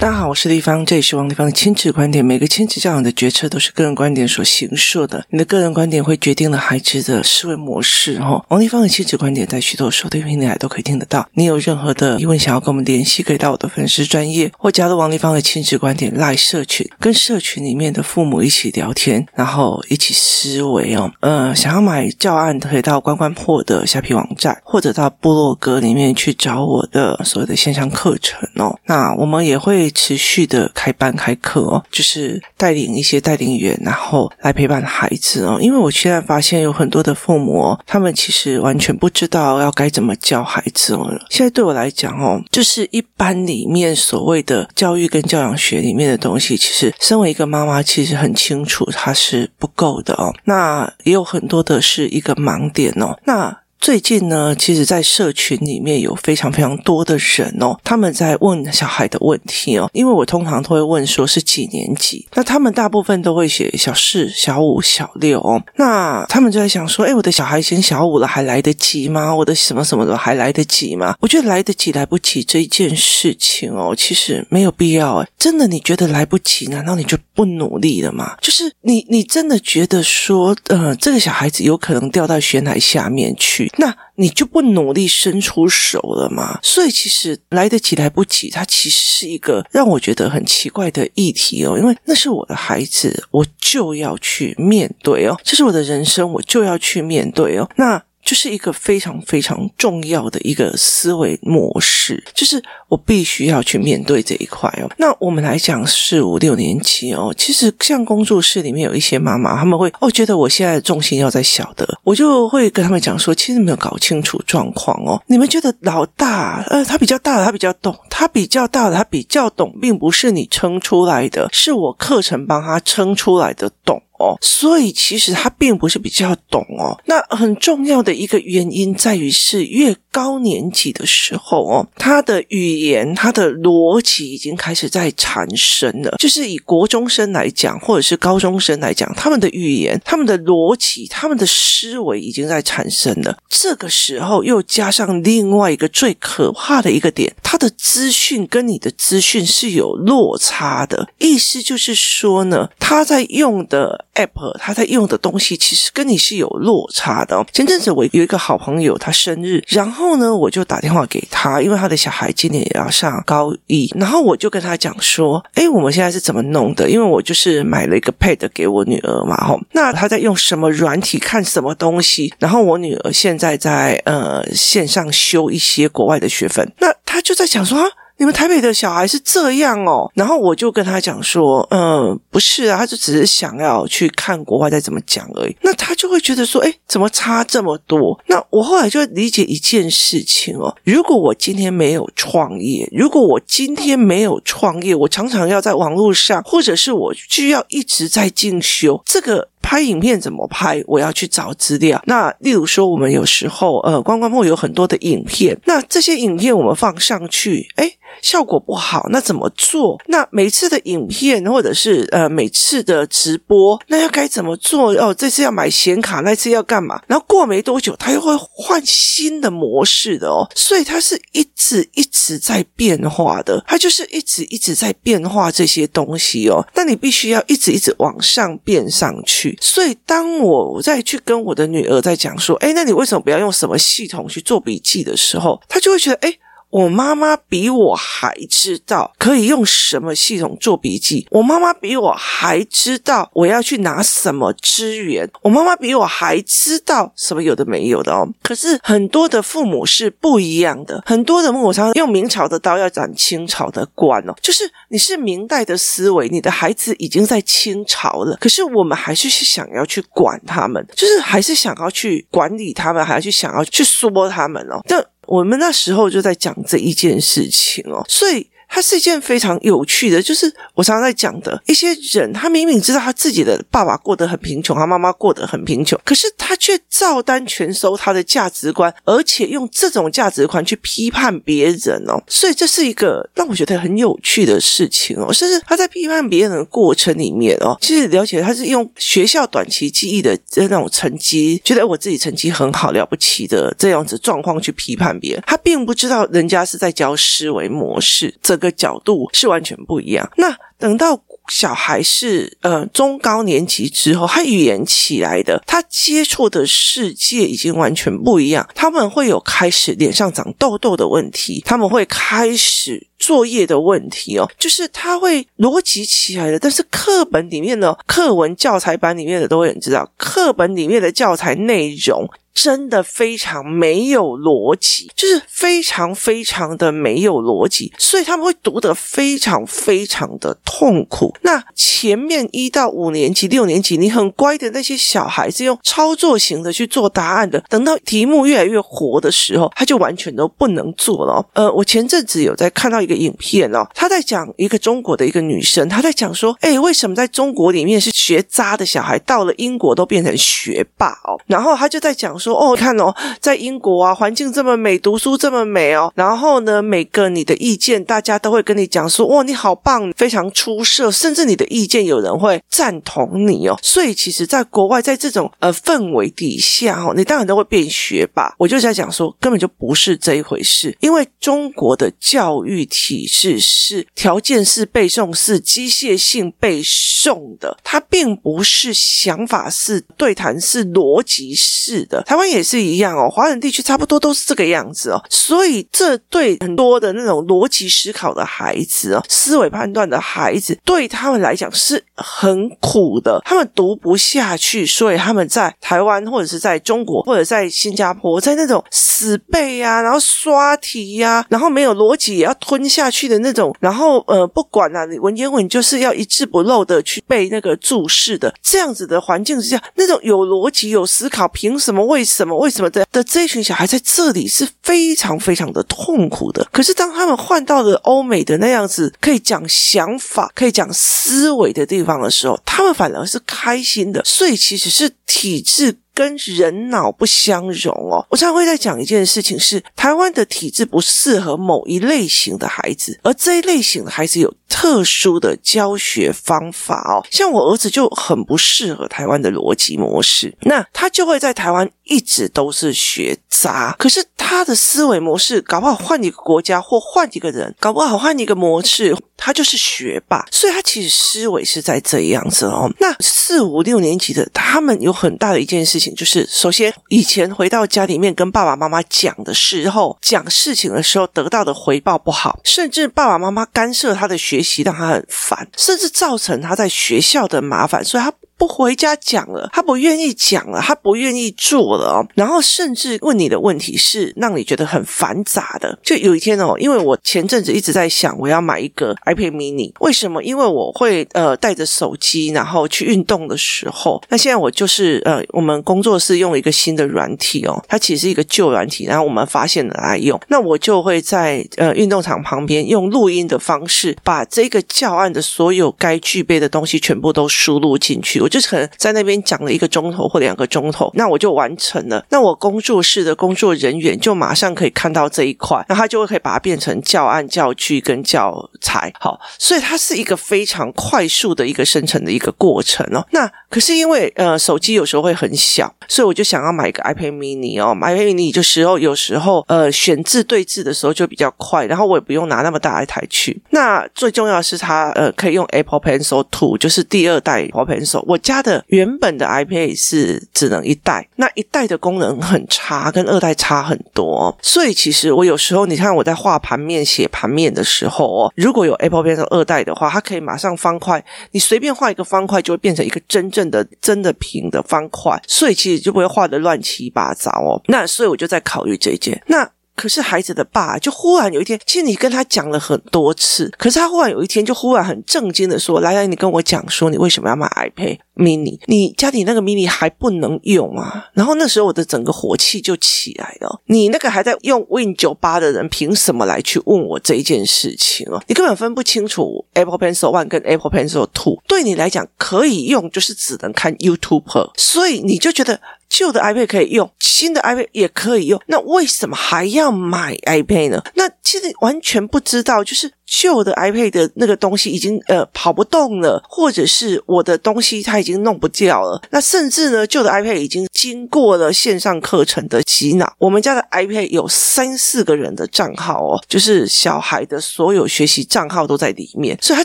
大家好，我是丽芳，这里是王丽芳的亲子观点。每个亲子教养的决策都是个人观点所形设的，你的个人观点会决定了孩子的思维模式。哦，王丽芳的亲子观点在许多收听平台都可以听得到。你有任何的疑问想要跟我们联系，可以到我的粉丝专页或加入王丽芳的亲子观点赖社群，跟社群里面的父母一起聊天，然后一起思维哦。呃，想要买教案可以到关关破的虾皮网站，或者到部落格里面去找我的所有的线上课程哦。那我们也会。持续的开班开课哦，就是带领一些带领员，然后来陪伴孩子哦。因为我现在发现有很多的父母，他们其实完全不知道要该怎么教孩子哦。现在对我来讲哦，就是一般里面所谓的教育跟教养学里面的东西，其实身为一个妈妈，其实很清楚它是不够的哦。那也有很多的是一个盲点哦。那最近呢，其实，在社群里面有非常非常多的人哦，他们在问小孩的问题哦。因为我通常都会问说是几年级，那他们大部分都会写小四、小五、小六哦。那他们就在想说，诶，我的小孩已经小五了，还来得及吗？我的什么什么的还来得及吗？我觉得来得及来不及这一件事情哦，其实没有必要诶。真的，你觉得来不及，难道你就不努力了吗？就是你，你真的觉得说，呃，这个小孩子有可能掉到悬崖下面去？那你就不努力伸出手了吗？所以其实来得及来不及，它其实是一个让我觉得很奇怪的议题哦。因为那是我的孩子，我就要去面对哦，这是我的人生，我就要去面对哦。那。就是一个非常非常重要的一个思维模式，就是我必须要去面对这一块哦。那我们来讲四五六年级哦，其实像工作室里面有一些妈妈，他们会哦觉得我现在的重心要在小的，我就会跟他们讲说，其实没有搞清楚状况哦。你们觉得老大呃他比较大的他比较懂，他比较大的他比较懂，并不是你撑出来的，是我课程帮他撑出来的懂。哦，所以其实他并不是比较懂哦。那很重要的一个原因在于是越高年级的时候哦，他的语言、他的逻辑已经开始在产生了。就是以国中生来讲，或者是高中生来讲，他们的语言、他们的逻辑、他们的思维已经在产生了。这个时候又加上另外一个最可怕的一个点，他的资讯跟你的资讯是有落差的。意思就是说呢，他在用的。App 他在用的东西其实跟你是有落差的。前阵子我有一个好朋友，他生日，然后呢，我就打电话给他，因为他的小孩今年也要上高一，然后我就跟他讲说，诶，我们现在是怎么弄的？因为我就是买了一个 Pad 给我女儿嘛，吼，那他在用什么软体看什么东西？然后我女儿现在在呃线上修一些国外的学分，那他就在想说啊。你们台北的小孩是这样哦，然后我就跟他讲说，嗯，不是啊，他就只是想要去看国外再怎么讲而已。那他就会觉得说，诶，怎么差这么多？那我后来就理解一件事情哦，如果我今天没有创业，如果我今天没有创业，我常常要在网络上，或者是我需要一直在进修这个。拍影片怎么拍？我要去找资料。那例如说，我们有时候呃，关关破有很多的影片，那这些影片我们放上去，诶，效果不好，那怎么做？那每次的影片或者是呃每次的直播，那要该怎么做？哦，这次要买显卡，那次要干嘛？然后过没多久，它又会换新的模式的哦，所以它是一直一直在变化的，它就是一直一直在变化这些东西哦。那你必须要一直一直往上变上去。所以，当我再去跟我的女儿在讲说，哎，那你为什么不要用什么系统去做笔记的时候，她就会觉得，哎。我妈妈比我还知道可以用什么系统做笔记，我妈妈比我还知道我要去拿什么资源，我妈妈比我还知道什么有的没有的哦。可是很多的父母是不一样的，很多的父母常用明朝的刀要斩清朝的官哦，就是你是明代的思维，你的孩子已经在清朝了，可是我们还是想要去管他们，就是还是想要去管理他们，还要去想要去说他们哦，这。我们那时候就在讲这一件事情哦，所以。它是一件非常有趣的，就是我常常在讲的一些人，他明明知道他自己的爸爸过得很贫穷，他妈妈过得很贫穷，可是他却照单全收他的价值观，而且用这种价值观去批判别人哦，所以这是一个让我觉得很有趣的事情哦。甚至他在批判别人的过程里面哦，其实了解他是用学校短期记忆的那种成绩，觉得我自己成绩很好了不起的这样子状况去批判别人，他并不知道人家是在教思维模式。整个角度是完全不一样。那等到小孩是呃中高年级之后，他语言起来的，他接触的世界已经完全不一样。他们会有开始脸上长痘痘的问题，他们会开始作业的问题哦，就是他会逻辑起来的，但是课本里面的课文教材版里面的都会很知道，课本里面的教材内容。真的非常没有逻辑，就是非常非常的没有逻辑，所以他们会读得非常非常的痛苦。那前面一到五年级、六年级，你很乖的那些小孩子，用操作型的去做答案的，等到题目越来越活的时候，他就完全都不能做了。呃，我前阵子有在看到一个影片哦，他在讲一个中国的一个女生，她在讲说，哎，为什么在中国里面是学渣的小孩，到了英国都变成学霸哦？然后他就在讲说。哦，看哦，在英国啊，环境这么美，读书这么美哦。然后呢，每个你的意见，大家都会跟你讲说，哇，你好棒，非常出色，甚至你的意见有人会赞同你哦。所以，其实，在国外，在这种呃氛围底下哦，你当然都会变学霸。我就在讲说，根本就不是这一回事，因为中国的教育体制是条件式背诵是、机械性背诵的，它并不是想法式、对谈式、逻辑式的。台湾也是一样哦，华人地区差不多都是这个样子哦，所以这对很多的那种逻辑思考的孩子哦，思维判断的孩子，对他们来讲是很苦的，他们读不下去，所以他们在台湾或者是在中国或者在新加坡，在那种死背呀、然后刷题呀、然后没有逻辑也要吞下去的那种，然后呃，不管啊，你文言文就是要一字不漏的去背那个注释的，这样子的环境之下，那种有逻辑有思考，凭什么为什么？为什么的的这一群小孩在这里是非常非常的痛苦的？可是当他们换到了欧美的那样子可以讲想法、可以讲思维的地方的时候，他们反而是开心的。所以其实是体制。跟人脑不相容哦，我常常会在讲一件事情是，台湾的体制不适合某一类型的孩子，而这一类型的孩子有特殊的教学方法哦，像我儿子就很不适合台湾的逻辑模式，那他就会在台湾一直都是学渣，可是他的思维模式搞不好换一个国家或换一个人，搞不好换一个模式，他就是学霸，所以他其实思维是在这样子哦。那四五六年级的他们有很大的一件事情。就是首先，以前回到家里面跟爸爸妈妈讲的时候，讲事情的时候得到的回报不好，甚至爸爸妈妈干涉他的学习，让他很烦，甚至造成他在学校的麻烦，所以他。不回家讲了，他不愿意讲了，他不愿意做了哦。然后甚至问你的问题是让你觉得很繁杂的。就有一天哦，因为我前阵子一直在想我要买一个 iPad mini，为什么？因为我会呃带着手机，然后去运动的时候。那现在我就是呃，我们工作室用一个新的软体哦，它其实是一个旧软体，然后我们发现了来用。那我就会在呃运动场旁边用录音的方式，把这个教案的所有该具备的东西全部都输入进去。就是可能在那边讲了一个钟头或两个钟头，那我就完成了。那我工作室的工作人员就马上可以看到这一块，那他就会可以把它变成教案、教具跟教材。好，所以它是一个非常快速的一个生成的一个过程哦。那可是因为呃手机有时候会很小，所以我就想要买一个 iPad mini 哦。买 iPad mini 就时候有时候呃选字对字的时候就比较快，然后我也不用拿那么大一台去。那最重要的是它呃可以用 Apple Pencil Two，就是第二代 Apple Pencil。我家的原本的 iPad 是只能一代，那一代的功能很差，跟二代差很多。所以其实我有时候，你看我在画盘面、写盘面的时候哦，如果有 Apple Pencil 二代的话，它可以马上方块，你随便画一个方块就会变成一个真正正的、真的平的方块，所以其实就不会画的乱七八糟哦。那所以我就在考虑这件。那可是孩子的爸就忽然有一天，其实你跟他讲了很多次，可是他忽然有一天就忽然很正经的说：“来来，你跟我讲说，你为什么要买 iPad mini？你家里那个 mini 还不能用啊？”然后那时候我的整个火气就起来了。你那个还在用 Win 九八的人，凭什么来去问我这一件事情哦？你根本分不清楚 Apple Pencil One 跟 Apple Pencil Two，对你来讲可以用，就是只能看 YouTube，所以你就觉得。旧的 iPad 可以用，新的 iPad 也可以用，那为什么还要买 iPad 呢？那其实完全不知道，就是。旧的 iPad 的那个东西已经呃跑不动了，或者是我的东西它已经弄不掉了。那甚至呢，旧的 iPad 已经经过了线上课程的洗脑。我们家的 iPad 有三四个人的账号哦，就是小孩的所有学习账号都在里面，所以它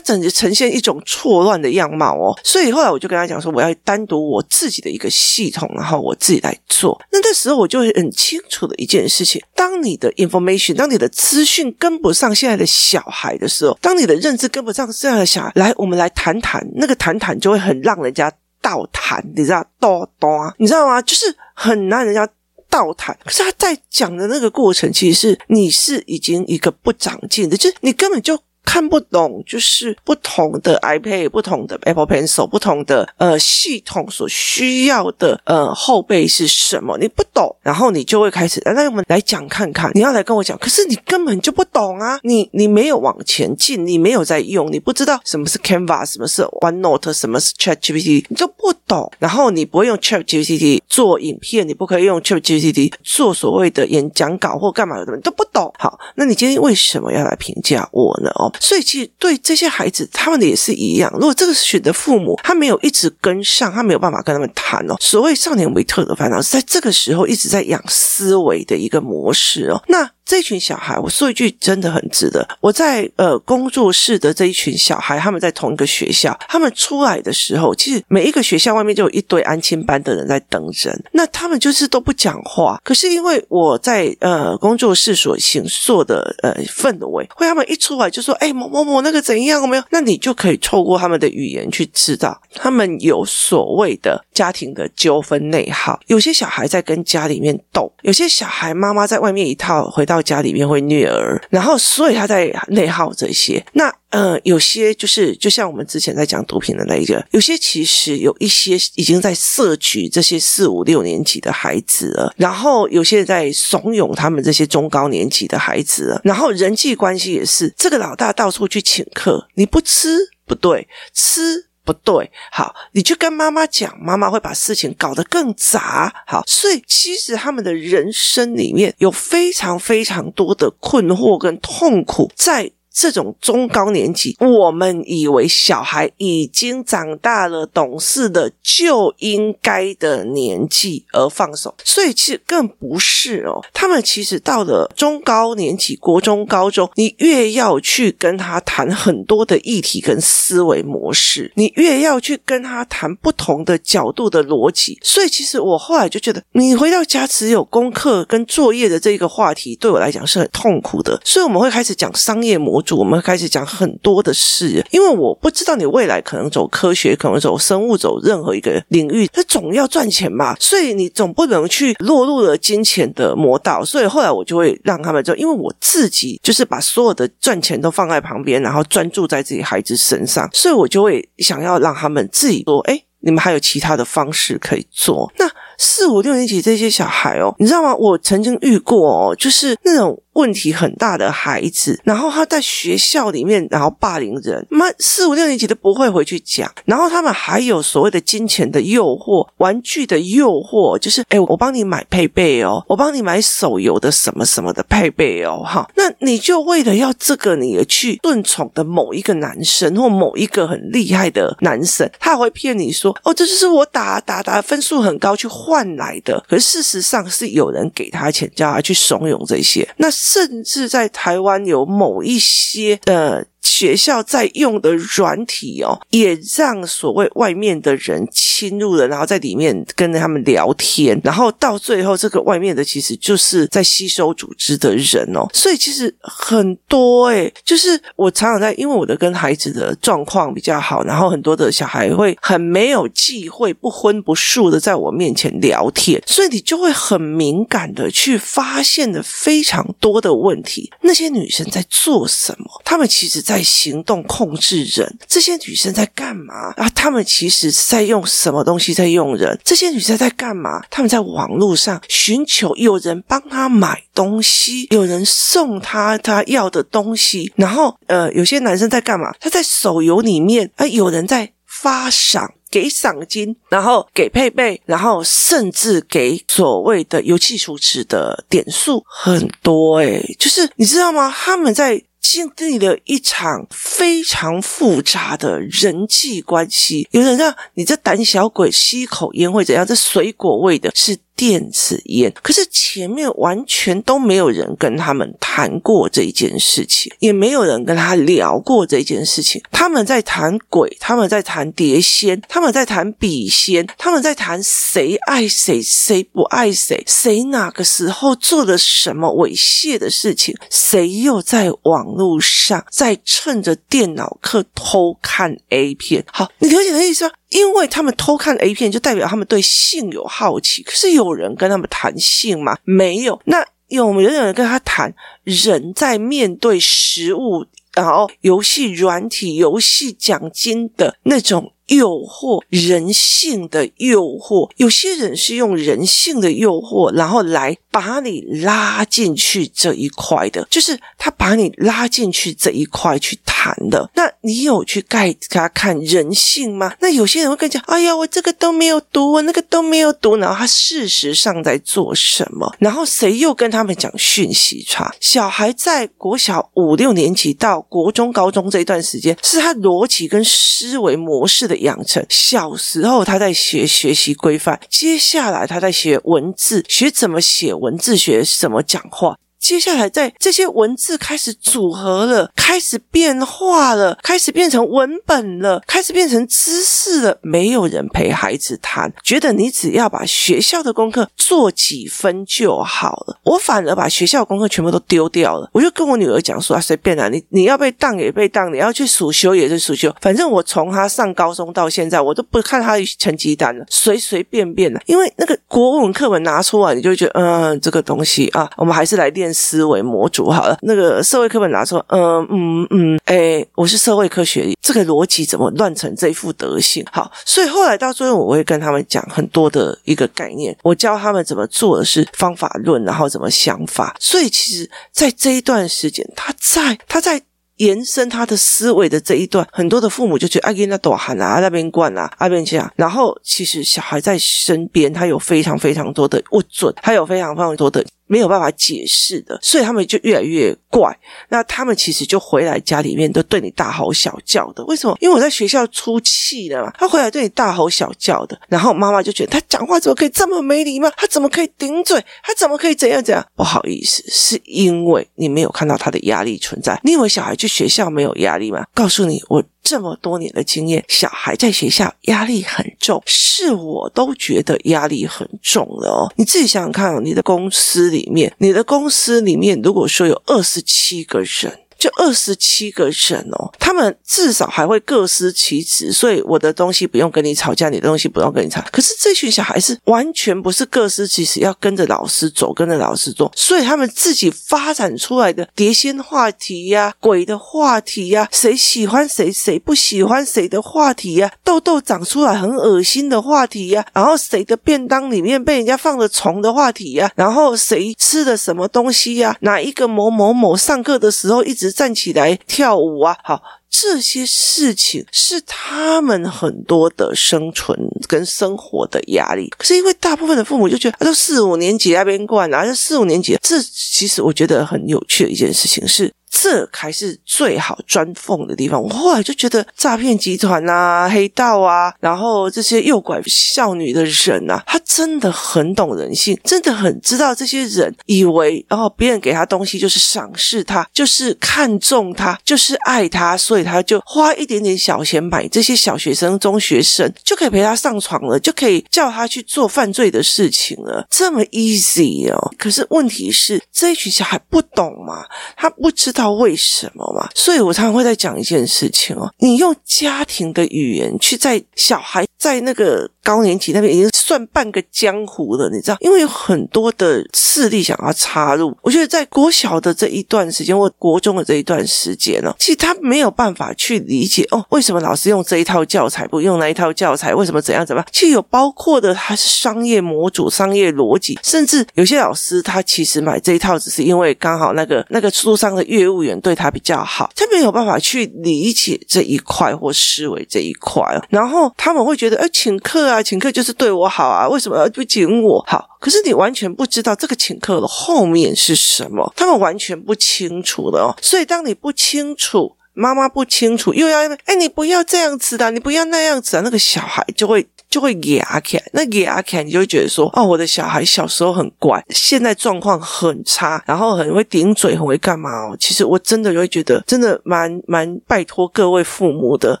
整个呈现一种错乱的样貌哦。所以后来我就跟他讲说，我要单独我自己的一个系统，然后我自己来做。那那时候我就很清楚的一件事情：当你的 information，当你的资讯跟不上现在的小孩。的时候，当你的认知跟不上这样的小孩，来，我们来谈谈那个谈谈就会很让人家倒谈，你知道，多多，你知道吗？就是很让人家倒谈。可是他在讲的那个过程，其实是你是已经一个不长进的，就是你根本就。看不懂，就是不同的 iPad、不同的 Apple Pencil、不同的呃系统所需要的呃后备是什么？你不懂，然后你就会开始，那我们来讲看看。你要来跟我讲，可是你根本就不懂啊！你你没有往前进，你没有在用，你不知道什么是 Canva，什么是 OneNote，什么是 ChatGPT，你就不懂。然后你不会用 ChatGPT 做影片，你不可以用 ChatGPT 做所谓的演讲稿或干嘛的，你都不懂。好，那你今天为什么要来评价我呢？哦。所以，其实对这些孩子，他们的也是一样。如果这个选择父母他没有一直跟上，他没有办法跟他们谈哦。所谓少年维特的烦恼，是在这个时候一直在养思维的一个模式哦。那。这群小孩，我说一句真的很值得。我在呃工作室的这一群小孩，他们在同一个学校，他们出来的时候，其实每一个学校外面就有一堆安亲班的人在等人。那他们就是都不讲话，可是因为我在呃工作室所形塑的呃氛围，会他们一出来就说：“哎，某某某那个怎样？有没有？”那你就可以透过他们的语言去知道，他们有所谓的家庭的纠纷内耗。有些小孩在跟家里面斗，有些小孩妈妈在外面一套，回到。到家里面会虐儿，然后所以他在内耗这些。那呃，有些就是就像我们之前在讲毒品的那一个，有些其实有一些已经在摄取这些四五六年级的孩子了，然后有些在怂恿他们这些中高年级的孩子了，然后人际关系也是，这个老大到处去请客，你不吃不对，吃。不对，好，你去跟妈妈讲，妈妈会把事情搞得更杂。好，所以其实他们的人生里面有非常非常多的困惑跟痛苦在。这种中高年级，我们以为小孩已经长大了、懂事的就应该的年纪而放手，所以其实更不是哦。他们其实到了中高年级，国中、高中，你越要去跟他谈很多的议题跟思维模式，你越要去跟他谈不同的角度的逻辑。所以其实我后来就觉得，你回到家只有功课跟作业的这个话题，对我来讲是很痛苦的。所以我们会开始讲商业模式。主我们开始讲很多的事，因为我不知道你未来可能走科学，可能走生物，走任何一个领域，他总要赚钱嘛，所以你总不能去落入了金钱的魔道。所以后来我就会让他们做，因为我自己就是把所有的赚钱都放在旁边，然后专注在自己孩子身上，所以我就会想要让他们自己说，哎，你们还有其他的方式可以做。那四五六年级这些小孩哦，你知道吗？我曾经遇过哦，就是那种。问题很大的孩子，然后他在学校里面，然后霸凌人，妈四五六年级都不会回去讲，然后他们还有所谓的金钱的诱惑、玩具的诱惑，就是诶我帮你买配备哦，我帮你买手游的什么什么的配备哦，哈，那你就为了要这个，你而去顺从的某一个男生或某一个很厉害的男生，他还会骗你说，哦，这就是我打打打分数很高去换来的，可是事实上是有人给他钱，叫他去怂恿这些，那。甚至在台湾有某一些的。学校在用的软体哦，也让所谓外面的人侵入了，然后在里面跟他们聊天，然后到最后，这个外面的其实就是在吸收组织的人哦。所以其实很多诶，就是我常常在，因为我的跟孩子的状况比较好，然后很多的小孩会很没有忌讳、不荤不素的在我面前聊天，所以你就会很敏感的去发现的非常多的问题。那些女生在做什么？她们其实在。在行动控制人，这些女生在干嘛啊？她们其实是在用什么东西在用人？这些女生在干嘛？她们在网络上寻求有人帮她买东西，有人送她她要的东西。然后，呃，有些男生在干嘛？他在手游里面啊，有人在发赏。给赏金，然后给配备，然后甚至给所谓的游戏储值的点数很多诶，就是你知道吗？他们在。经历了一场非常复杂的人际关系，有人让你这胆小鬼吸一口烟会怎样？这水果味的是。电子烟，可是前面完全都没有人跟他们谈过这一件事情，也没有人跟他聊过这一件事情。他们在谈鬼，他们在谈碟仙，他们在谈笔仙，他们在谈谁爱谁，谁不爱谁，谁哪个时候做了什么猥亵的事情，谁又在网络上在趁着电脑课偷看 A 片。好，你了解的意思吗？因为他们偷看 A 片，就代表他们对性有好奇。可是有人跟他们谈性吗？没有。那有没有人跟他谈人在面对食物，然后游戏软体、游戏奖金的那种诱惑，人性的诱惑？有些人是用人性的诱惑，然后来把你拉进去这一块的，就是他把你拉进去这一块去谈。的，那你有去盖给他看人性吗？那有些人会跟你讲，哎呀，我这个都没有读，我那个都没有读，然后他事实上在做什么？然后谁又跟他们讲讯息差？小孩在国小五六年级到国中、高中这一段时间，是他逻辑跟思维模式的养成。小时候他在学学习规范，接下来他在学文字，学怎么写文字，学怎么讲话。接下来，在这些文字开始组合了，开始变化了，开始变成文本了，开始变成知识了。没有人陪孩子谈，觉得你只要把学校的功课做几分就好了。我反而把学校功课全部都丢掉了。我就跟我女儿讲说：“啊，随便啦，你你要被当也被当，你要去暑修也是暑修，反正我从她上高中到现在，我都不看她的成绩单了，随随便便的。因为那个国文课本拿出来，你就觉得，嗯，这个东西啊，我们还是来练。”思维模组好了，那个社会课本拿出，嗯嗯嗯，哎，我是社会科学，这个逻辑怎么乱成这副德行？好，所以后来到最后，我会跟他们讲很多的一个概念，我教他们怎么做的是方法论，然后怎么想法。所以其实，在这一段时间，他在他在延伸他的思维的这一段，很多的父母就觉得哎，那多喊啊，那边灌啊，那边这样。然后其实小孩在身边，他有非常非常多的不准，他有非常非常多的。没有办法解释的，所以他们就越来越怪。那他们其实就回来家里面都对你大吼小叫的。为什么？因为我在学校出气了嘛。他回来对你大吼小叫的，然后妈妈就觉得他讲话怎么可以这么没礼貌？他怎么可以顶嘴？他怎么可以怎样怎样？不好意思，是因为你没有看到他的压力存在。你以为小孩去学校没有压力吗？告诉你，我。这么多年的经验，小孩在学校压力很重，是我都觉得压力很重了哦。你自己想想看哦，你的公司里面，你的公司里面，如果说有二十七个人。就二十七个人哦，他们至少还会各司其职，所以我的东西不用跟你吵架，你的东西不用跟你吵。可是这群小孩是完全不是各司其职，要跟着老师走，跟着老师做，所以他们自己发展出来的碟仙话题呀、鬼的话题呀、谁喜欢谁谁不喜欢谁的话题呀、啊、痘痘长出来很恶心的话题呀、然后谁的便当里面被人家放了虫的话题呀、然后谁吃了什么东西呀、哪一个某某某上课的时候一直。站起来跳舞啊！好，这些事情是他们很多的生存跟生活的压力。可是因为大部分的父母就觉得，都四五年级那边惯了，啊，四五年级，这其实我觉得很有趣的一件事情是。这才是最好钻缝的地方。我后来就觉得诈骗集团啊、黑道啊，然后这些诱拐少女的人啊，他真的很懂人性，真的很知道这些人以为，然后别人给他东西就是赏识他，就是看重他，就是爱他，所以他就花一点点小钱买这些小学生、中学生，就可以陪他上床了，就可以叫他去做犯罪的事情了，这么 easy 哦。可是问题是，这一群小孩不懂嘛，他不知道。为什么嘛？所以我常常会在讲一件事情哦，你用家庭的语言去在小孩在那个。高年级那边已经算半个江湖了，你知道？因为有很多的势力想要插入。我觉得在国小的这一段时间，或国中的这一段时间呢，其实他没有办法去理解哦，为什么老师用这一套教材不用那一套教材？为什么怎样怎么样？其实有包括的还是商业模组、商业逻辑，甚至有些老师他其实买这一套只是因为刚好那个那个书上的业务员对他比较好，他没有办法去理解这一块或思维这一块，然后他们会觉得，哎，请客啊，请客就是对我好啊，为什么要不请我？好，可是你完全不知道这个请客的后面是什么，他们完全不清楚的哦。所以当你不清楚，妈妈不清楚，又要哎，你不要这样子的，你不要那样子啊，那个小孩就会。就会哑起来，那哑起来，你就会觉得说，哦，我的小孩小时候很乖，现在状况很差，然后很会顶嘴，很会干嘛哦？其实我真的就会觉得，真的蛮蛮拜托各位父母的，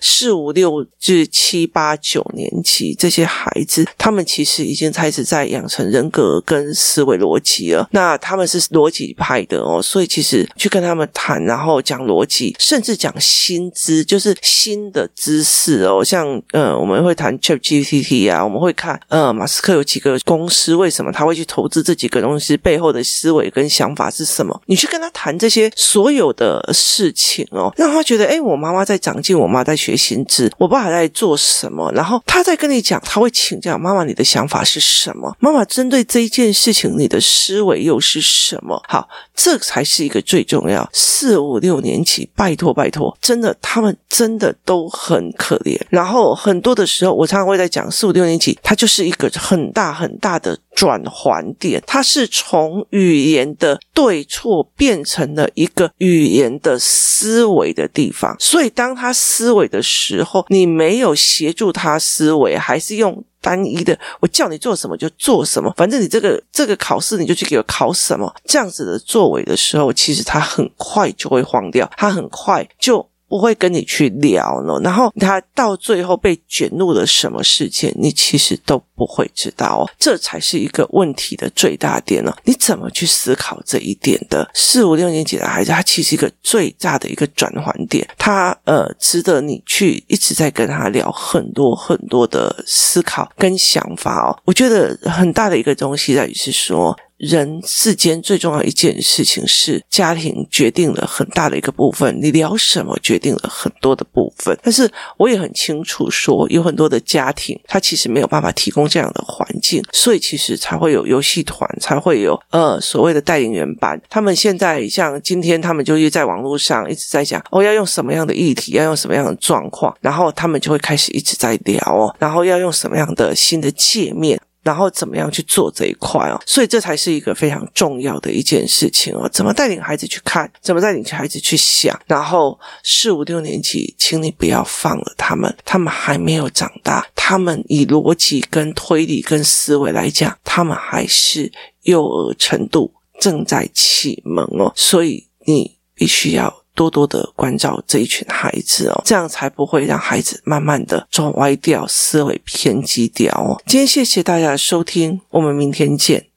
四五六至七八九年级这些孩子，他们其实已经开始在养成人格跟思维逻辑了。那他们是逻辑派的哦，所以其实去跟他们谈，然后讲逻辑，甚至讲新知，就是新的知识哦，像呃，我们会谈 ChatGPT。题啊，我们会看，呃，马斯克有几个公司，为什么他会去投资这几个东西？背后的思维跟想法是什么？你去跟他谈这些所有的事情哦，让他觉得，哎，我妈妈在长进，我妈在学新知，我爸还在做什么？然后他在跟你讲，他会请教妈妈，你的想法是什么？妈妈针对这一件事情，你的思维又是什么？好，这才是一个最重要。四五六年级，拜托拜托，真的，他们真的都很可怜。然后很多的时候，我常常会在讲。四五六年级，它就是一个很大很大的转换点，它是从语言的对错变成了一个语言的思维的地方。所以，当他思维的时候，你没有协助他思维，还是用单一的，我叫你做什么就做什么，反正你这个这个考试你就去给我考什么，这样子的作为的时候，其实他很快就会慌掉，他很快就。不会跟你去聊呢，然后他到最后被卷入了什么事件，你其实都不会知道哦，这才是一个问题的最大点呢。你怎么去思考这一点的？四五六年级的孩子，他其实一个最大的一个转换点，他呃值得你去一直在跟他聊很多很多的思考跟想法哦。我觉得很大的一个东西在于是说。人世间最重要一件事情是家庭决定了很大的一个部分，你聊什么决定了很多的部分。但是我也很清楚说，有很多的家庭他其实没有办法提供这样的环境，所以其实才会有游戏团，才会有呃所谓的带领员班。他们现在像今天，他们就在网络上一直在讲哦，要用什么样的议题，要用什么样的状况，然后他们就会开始一直在聊哦，然后要用什么样的新的界面。然后怎么样去做这一块哦？所以这才是一个非常重要的一件事情哦。怎么带领孩子去看？怎么带领孩子去想？然后四五六年级，请你不要放了他们，他们还没有长大，他们以逻辑跟推理跟思维来讲，他们还是幼儿程度正在启蒙哦。所以你必须要。多多的关照这一群孩子哦，这样才不会让孩子慢慢的走歪掉，思维偏激掉哦。今天谢谢大家的收听，我们明天见。